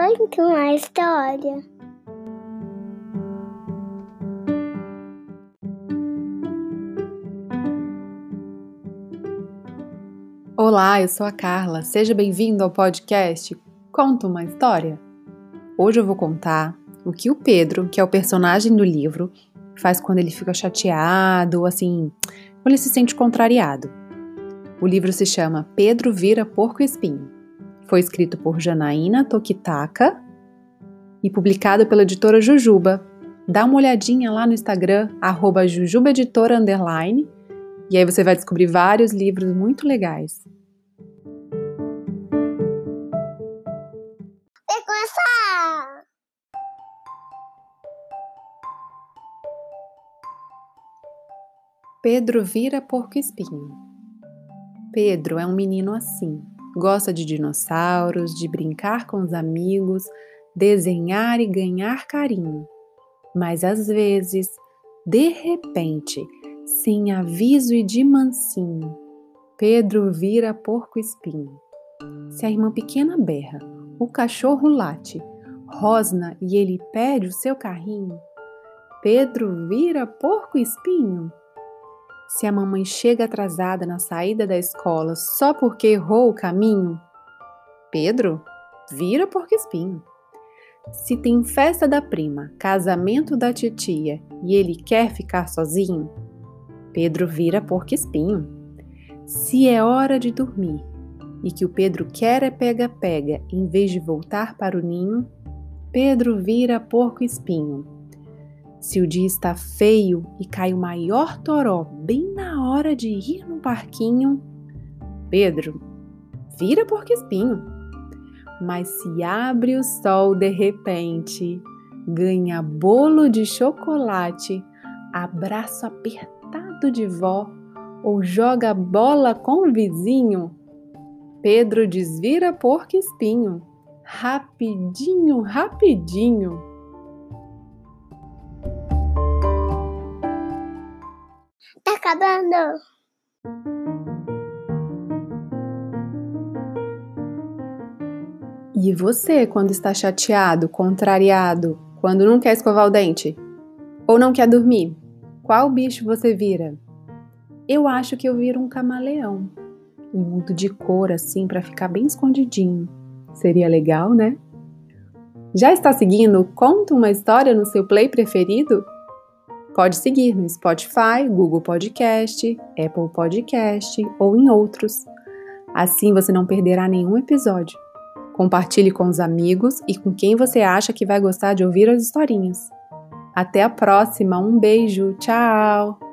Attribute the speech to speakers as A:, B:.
A: Conta uma história.
B: Olá, eu sou a Carla. Seja bem-vindo ao podcast Conta uma História. Hoje eu vou contar o que o Pedro, que é o personagem do livro, faz quando ele fica chateado assim, quando ele se sente contrariado. O livro se chama Pedro Vira Porco Espinho. Foi escrito por Janaína Tokitaka e publicado pela editora Jujuba. Dá uma olhadinha lá no Instagram, jujubaeditora, e aí você vai descobrir vários livros muito legais. Pedro vira porco espinho. Pedro é um menino assim. Gosta de dinossauros, de brincar com os amigos, desenhar e ganhar carinho. Mas às vezes, de repente, sem aviso e de mansinho, Pedro vira porco-espinho. Se a irmã pequena berra, o cachorro late, rosna e ele pede o seu carrinho, Pedro vira porco-espinho. Se a mamãe chega atrasada na saída da escola só porque errou o caminho, Pedro vira porco espinho. Se tem festa da prima, casamento da titia e ele quer ficar sozinho, Pedro vira porco espinho. Se é hora de dormir e que o Pedro quer é pega-pega em vez de voltar para o ninho, Pedro vira porco espinho. Se o dia está feio e cai o maior toró bem na hora de ir no parquinho, Pedro, vira porco espinho. Mas se abre o sol de repente, ganha bolo de chocolate, abraço apertado de vó ou joga bola com o vizinho, Pedro desvira porco espinho. Rapidinho, rapidinho.
A: Acabando.
B: E você, quando está chateado, contrariado, quando não quer escovar o dente? Ou não quer dormir? Qual bicho você vira? Eu acho que eu viro um camaleão. E mudo de cor assim para ficar bem escondidinho. Seria legal, né? Já está seguindo Conta uma História no seu play preferido? Pode seguir no Spotify, Google Podcast, Apple Podcast ou em outros. Assim você não perderá nenhum episódio. Compartilhe com os amigos e com quem você acha que vai gostar de ouvir as historinhas. Até a próxima, um beijo, tchau!